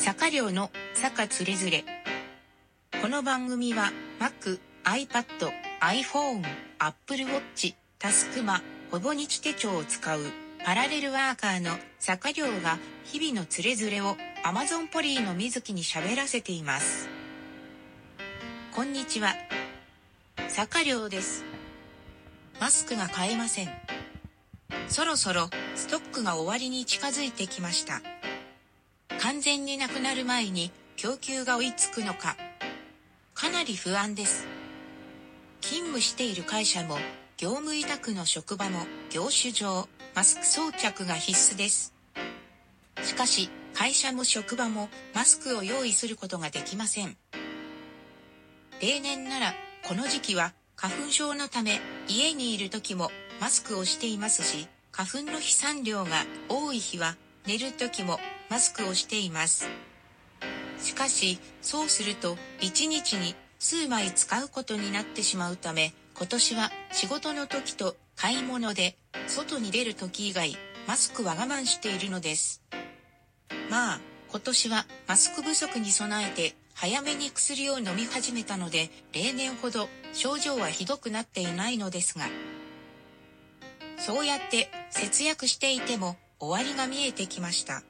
坂寮の坂つれづれ。この番組は Mac、iPad、iPhone、Apple Watch、タスクマ、ほぼ日手帳を使うパラレルワーカーの坂寮が日々のつれづれを Amazon ポリーの水木に喋らせています。こんにちは。坂寮です。マスクが買えません。そろそろストックが終わりに近づいてきました。完全になくなる前に供給が追いつくのか、かなり不安です。勤務している会社も、業務委託の職場も、業種上、マスク装着が必須です。しかし、会社も職場もマスクを用意することができません。例年なら、この時期は花粉症のため家にいる時もマスクをしていますし、花粉の飛散量が多い日は寝る時もマスクをしています。しかし、そうすると1日に数枚使うことになってしまうため、今年は仕事の時と買い物で外に出る時以外、マスクは我慢しているのです。まあ、今年はマスク不足に備えて早めに薬を飲み始めたので、例年ほど症状はひどくなっていないのですが、そうやって節約していても終わりが見えてきました。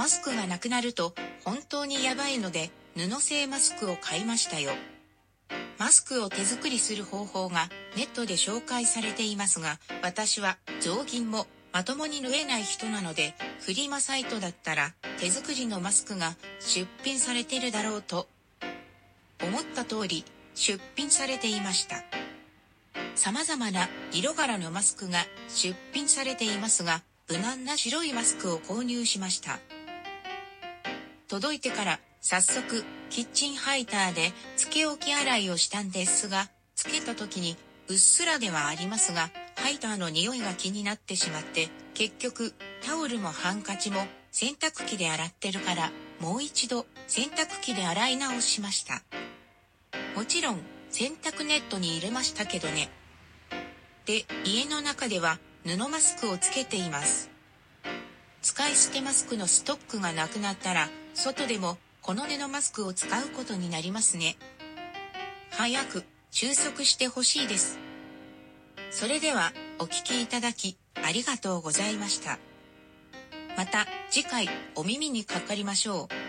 マスクがなくなると本当にやばいので布製マスクを買いましたよ。マスクを手作りする方法がネットで紹介されていますが、私は雑巾もまともに縫えない人なので、フリマサイトだったら手作りのマスクが出品されてるだろうと思った通り出品されていました。様々な色柄のマスクが出品されていますが、無難な白いマスクを購入しました。届いてから早速キッチンハイターでつけ置き洗いをしたんですが、つけた時にうっすらではありますが、ハイターの匂いが気になってしまって、結局タオルもハンカチも洗濯機で洗ってるから、もう一度洗濯機で洗い直しました。もちろん洗濯ネットに入れましたけどね。で、家の中では布マスクをつけています。使い捨てマスクのストックがなくなったら、外でもこの布マスクを使うことになりますね。早く収束してほしいです。それではお聴きいただきありがとうございました。また次回お耳にかかりましょう。